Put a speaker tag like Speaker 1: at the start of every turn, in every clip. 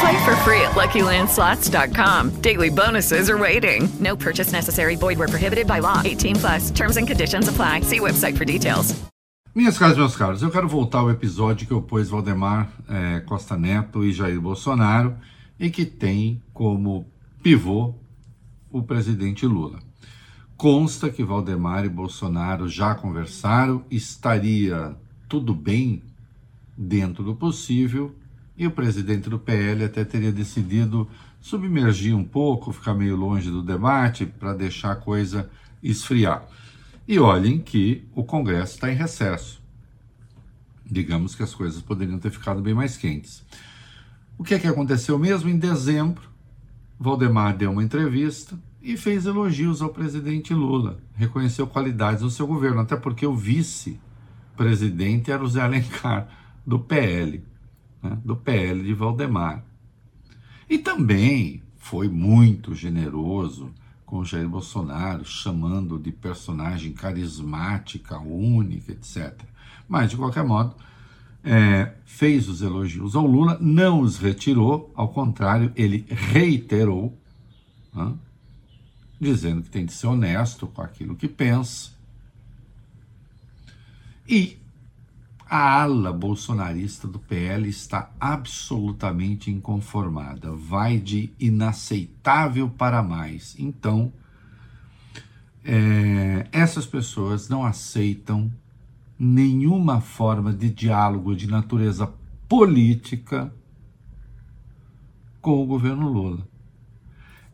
Speaker 1: Play for free at LuckyLandSlots.com. Daily bonuses are waiting. No purchase necessary. Void where prohibited by law. 18 plus. Terms and conditions apply. See website for details.
Speaker 2: Minhas caras, meus caros, eu quero voltar ao episódio que opôs Valdemar é, Costa Neto e Jair Bolsonaro e que tem como pivô o presidente Lula. Consta que Valdemar e Bolsonaro já conversaram, estaria tudo bem dentro do possível e o presidente do PL até teria decidido submergir um pouco, ficar meio longe do debate para deixar a coisa esfriar. E olhem que o Congresso está em recesso. Digamos que as coisas poderiam ter ficado bem mais quentes. O que é que aconteceu mesmo? Em dezembro, Valdemar deu uma entrevista e fez elogios ao presidente Lula, reconheceu qualidades do seu governo, até porque o vice-presidente era o Zé Alencar, do PL, né? do PL de Valdemar. E também foi muito generoso com Jair Bolsonaro, chamando de personagem carismática, única, etc. Mas, de qualquer modo, é, fez os elogios ao Lula, não os retirou, ao contrário, ele reiterou, né, dizendo que tem de ser honesto com aquilo que pensa. E a ala bolsonarista do PL está absolutamente inconformada, vai de inaceitável para mais. Então, é, essas pessoas não aceitam nenhuma forma de diálogo de natureza política com o governo Lula.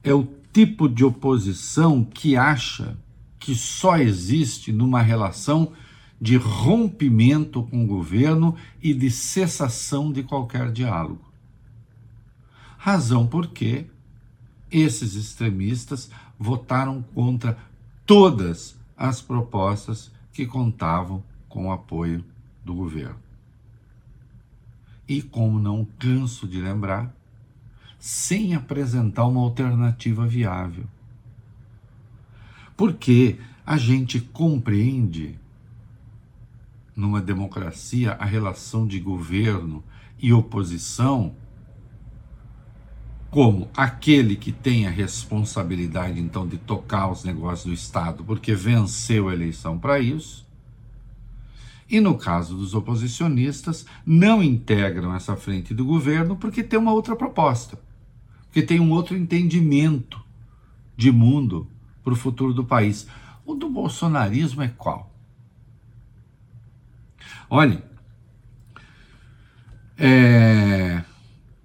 Speaker 2: É o tipo de oposição que acha que só existe numa relação de rompimento com o governo e de cessação de qualquer diálogo. Razão porque esses extremistas votaram contra todas as propostas que contavam com o apoio do governo. E como não canso de lembrar, sem apresentar uma alternativa viável. Porque a gente compreende numa democracia a relação de governo e oposição como aquele que tem a responsabilidade então de tocar os negócios do Estado, porque venceu a eleição para isso. E no caso dos oposicionistas, não integram essa frente do governo porque tem uma outra proposta, porque tem um outro entendimento de mundo para o futuro do país. O do bolsonarismo é qual? Olhem, é,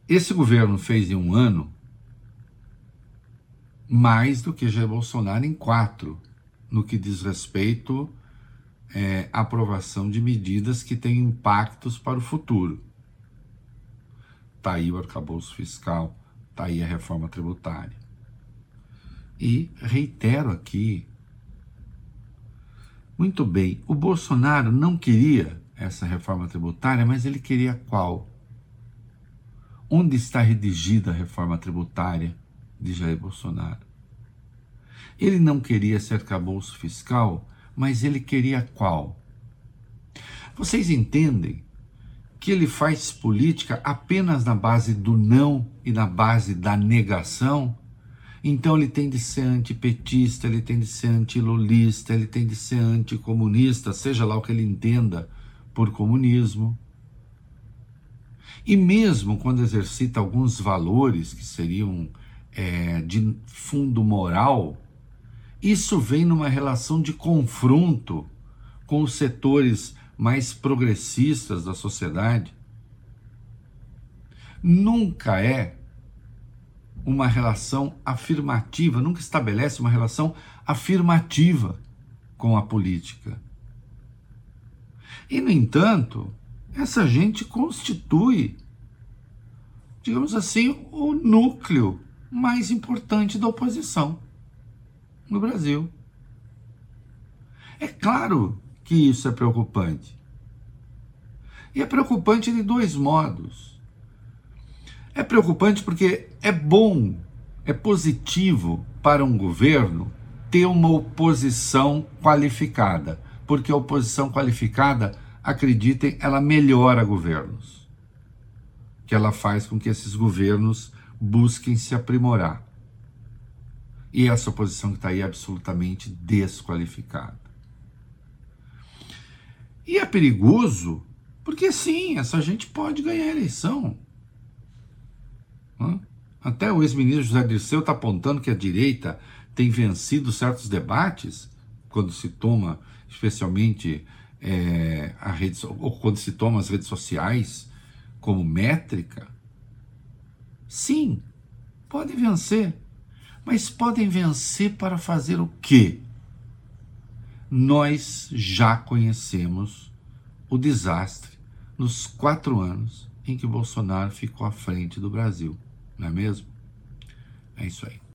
Speaker 2: esse governo fez em um ano mais do que Jair Bolsonaro em quatro, no que diz respeito é, à aprovação de medidas que têm impactos para o futuro. Está aí o arcabouço fiscal, está aí a reforma tributária. E reitero aqui, muito bem, o Bolsonaro não queria essa reforma tributária, mas ele queria qual? Onde está redigida a reforma tributária de Jair Bolsonaro? Ele não queria ser arcabouço fiscal, mas ele queria qual? Vocês entendem que ele faz política apenas na base do não e na base da negação? Então ele tem de ser antipetista, ele tem de ser antilulista, ele tem de ser anticomunista, seja lá o que ele entenda por comunismo. E mesmo quando exercita alguns valores que seriam é, de fundo moral, isso vem numa relação de confronto com os setores mais progressistas da sociedade. Nunca é uma relação afirmativa, nunca estabelece uma relação afirmativa com a política. E, no entanto, essa gente constitui, digamos assim, o núcleo mais importante da oposição no Brasil. É claro que isso é preocupante. E é preocupante de dois modos. É preocupante porque é bom, é positivo para um governo ter uma oposição qualificada, porque a oposição qualificada, acreditem, ela melhora governos. Que ela faz com que esses governos busquem se aprimorar. E essa oposição que está aí é absolutamente desqualificada. E é perigoso, porque sim, essa gente pode ganhar a eleição. Até o ex-ministro José Dirceu está apontando que a direita tem vencido certos debates, quando se toma, especialmente, é, a rede, ou quando se toma as redes sociais como métrica. Sim, podem vencer, mas podem vencer para fazer o quê? Nós já conhecemos o desastre nos quatro anos em que Bolsonaro ficou à frente do Brasil, não é mesmo? É isso aí.